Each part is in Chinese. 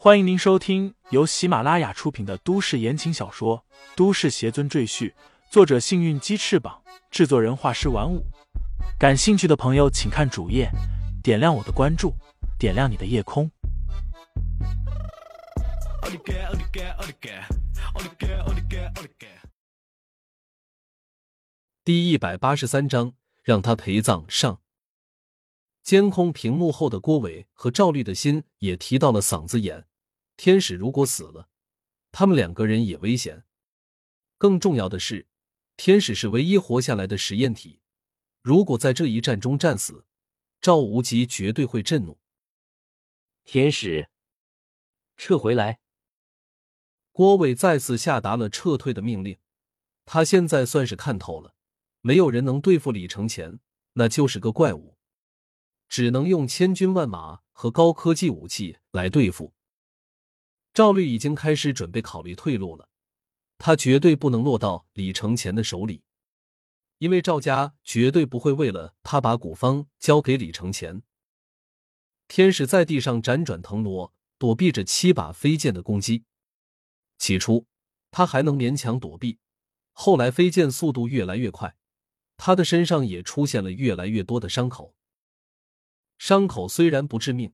欢迎您收听由喜马拉雅出品的都市言情小说《都市邪尊赘婿》，作者：幸运鸡翅膀，制作人：画师玩五。感兴趣的朋友，请看主页，点亮我的关注，点亮你的夜空。第一百八十三章，让他陪葬上。监控屏幕后的郭伟和赵律的心也提到了嗓子眼。天使如果死了，他们两个人也危险。更重要的是，天使是唯一活下来的实验体。如果在这一战中战死，赵无极绝对会震怒。天使，撤回来！郭伟再次下达了撤退的命令。他现在算是看透了，没有人能对付李承前，那就是个怪物。只能用千军万马和高科技武器来对付。赵律已经开始准备考虑退路了，他绝对不能落到李承前的手里，因为赵家绝对不会为了他把古方交给李承前。天使在地上辗转腾挪，躲避着七把飞剑的攻击。起初他还能勉强躲避，后来飞剑速度越来越快，他的身上也出现了越来越多的伤口。伤口虽然不致命，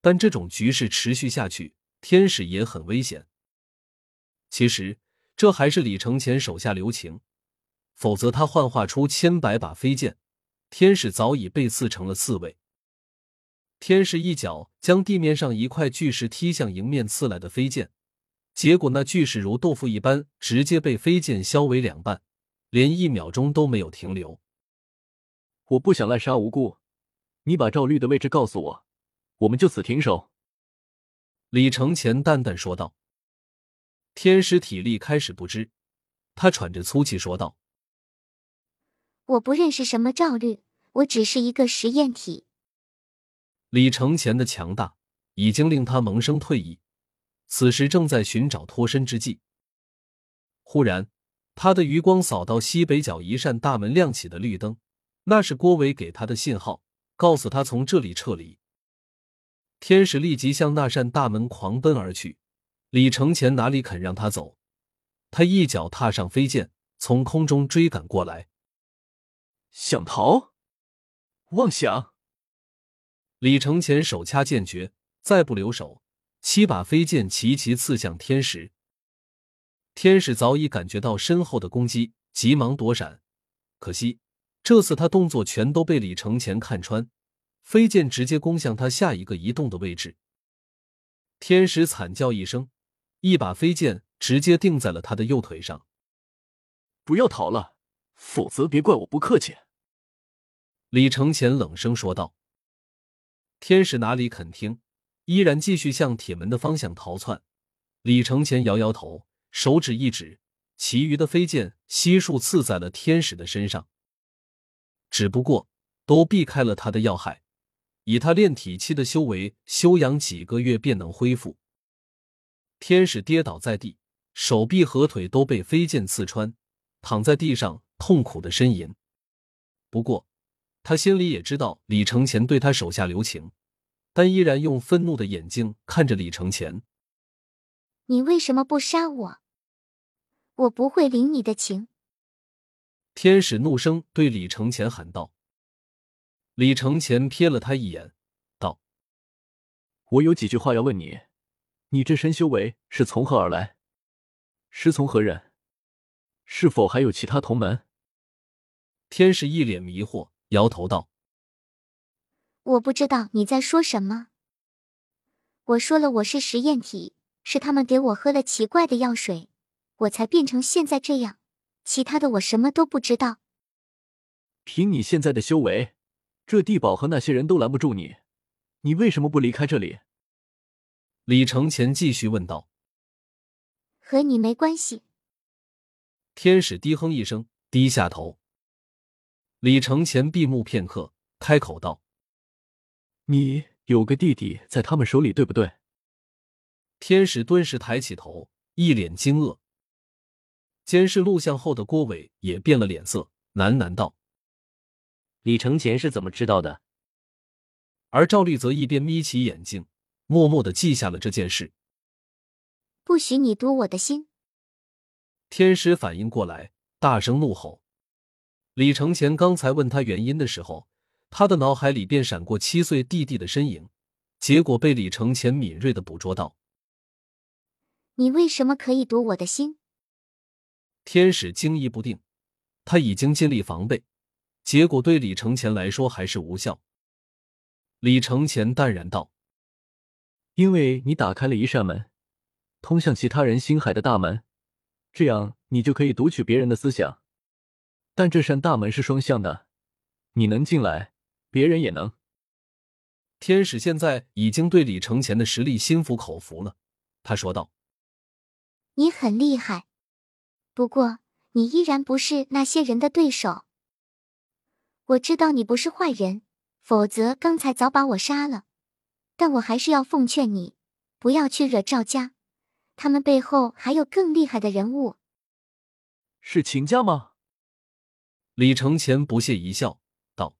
但这种局势持续下去，天使也很危险。其实这还是李承前手下留情，否则他幻化出千百把飞剑，天使早已被刺成了刺猬。天使一脚将地面上一块巨石踢向迎面刺来的飞剑，结果那巨石如豆腐一般，直接被飞剑削为两半，连一秒钟都没有停留。我不想滥杀无辜。你把赵律的位置告诉我，我们就此停手。”李承前淡淡说道。天使体力开始不支，他喘着粗气说道：“我不认识什么赵律，我只是一个实验体。”李承前的强大已经令他萌生退意，此时正在寻找脱身之际。忽然，他的余光扫到西北角一扇大门亮起的绿灯，那是郭伟给他的信号。告诉他从这里撤离。天使立即向那扇大门狂奔而去。李承前哪里肯让他走？他一脚踏上飞剑，从空中追赶过来。想逃？妄想！李承前手掐剑诀，再不留手，七把飞剑齐齐刺向天使。天使早已感觉到身后的攻击，急忙躲闪，可惜。这次他动作全都被李承前看穿，飞剑直接攻向他下一个移动的位置。天使惨叫一声，一把飞剑直接钉在了他的右腿上。不要逃了，否则别怪我不客气。”李承前冷声说道。天使哪里肯听，依然继续向铁门的方向逃窜。李承前摇摇头，手指一指，其余的飞剑悉数刺在了天使的身上。只不过都避开了他的要害，以他炼体期的修为，休养几个月便能恢复。天使跌倒在地，手臂和腿都被飞剑刺穿，躺在地上痛苦的呻吟。不过他心里也知道李承前对他手下留情，但依然用愤怒的眼睛看着李承前：“你为什么不杀我？我不会领你的情。”天使怒声对李承前喊道：“李承前瞥了他一眼，道：‘我有几句话要问你，你这身修为是从何而来？师从何人？是否还有其他同门？’”天使一脸迷惑，摇头道：“我不知道你在说什么。我说了，我是实验体，是他们给我喝了奇怪的药水，我才变成现在这样。”其他的我什么都不知道。凭你现在的修为，这地堡和那些人都拦不住你，你为什么不离开这里？李承前继续问道。和你没关系。天使低哼一声，低下头。李承前闭目片刻，开口道：“你有个弟弟在他们手里，对不对？”天使顿时抬起头，一脸惊愕。监视录像后的郭伟也变了脸色，喃喃道：“李承前是怎么知道的？”而赵律则一边眯起眼睛，默默的记下了这件事。不许你读我的心！天使反应过来，大声怒吼。李承前刚才问他原因的时候，他的脑海里便闪过七岁弟弟的身影，结果被李承前敏锐的捕捉到。你为什么可以读我的心？天使惊疑不定，他已经尽力防备，结果对李承前来说还是无效。李承前淡然道：“因为你打开了一扇门，通向其他人心海的大门，这样你就可以读取别人的思想。但这扇大门是双向的，你能进来，别人也能。”天使现在已经对李承前的实力心服口服了，他说道。你很厉害，不过你依然不是那些人的对手。我知道你不是坏人，否则刚才早把我杀了。但我还是要奉劝你，不要去惹赵家，他们背后还有更厉害的人物。是秦家吗？李承前不屑一笑，道：“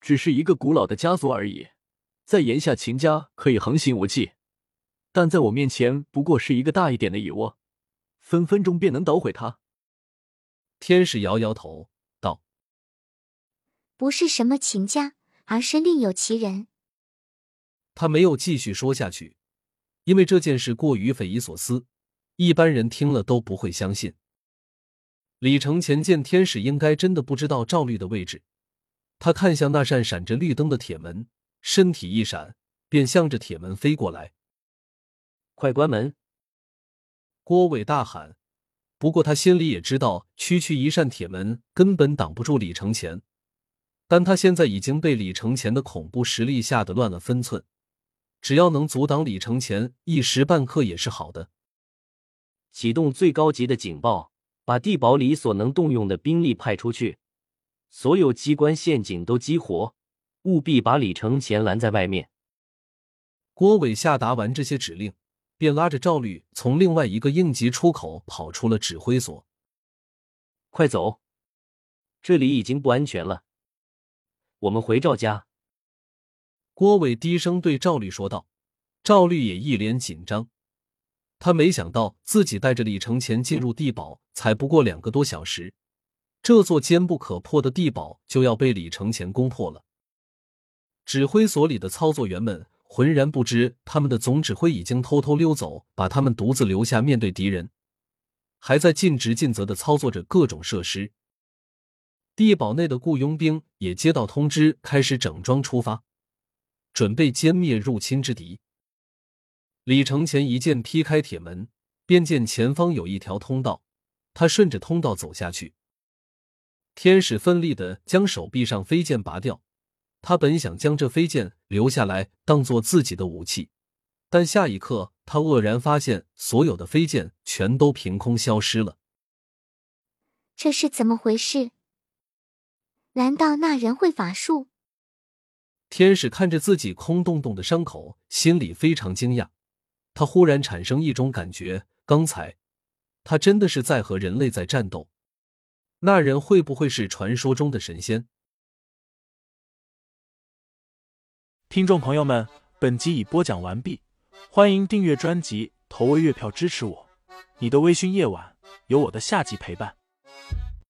只是一个古老的家族而已，在炎下秦家可以横行无忌。”但在我面前，不过是一个大一点的蚁窝，分分钟便能捣毁它。天使摇摇头道：“不是什么秦家，而是另有其人。”他没有继续说下去，因为这件事过于匪夷所思，一般人听了都不会相信。李承前见天使应该真的不知道赵律的位置，他看向那扇闪着绿灯的铁门，身体一闪，便向着铁门飞过来。快关门！郭伟大喊。不过他心里也知道，区区一扇铁门根本挡不住李承前。但他现在已经被李承前的恐怖实力吓得乱了分寸，只要能阻挡李承前一时半刻也是好的。启动最高级的警报，把地堡里所能动用的兵力派出去，所有机关陷阱都激活，务必把李承前拦在外面。郭伟下达完这些指令。便拉着赵律从另外一个应急出口跑出了指挥所。快走，这里已经不安全了。我们回赵家。郭伟低声对赵律说道。赵律也一脸紧张，他没想到自己带着李承前进入地堡，才不过两个多小时，这座坚不可破的地堡就要被李承前攻破了。指挥所里的操作员们。浑然不知，他们的总指挥已经偷偷溜走，把他们独自留下面对敌人，还在尽职尽责的操作着各种设施。地堡内的雇佣兵也接到通知，开始整装出发，准备歼灭入侵之敌。李承前一剑劈开铁门，便见前方有一条通道，他顺着通道走下去。天使奋力的将手臂上飞剑拔掉。他本想将这飞剑留下来当做自己的武器，但下一刻他愕然发现，所有的飞剑全都凭空消失了。这是怎么回事？难道那人会法术？天使看着自己空洞洞的伤口，心里非常惊讶。他忽然产生一种感觉：刚才他真的是在和人类在战斗。那人会不会是传说中的神仙？听众朋友们，本集已播讲完毕，欢迎订阅专辑，投喂月票支持我。你的微醺夜晚，有我的下集陪伴。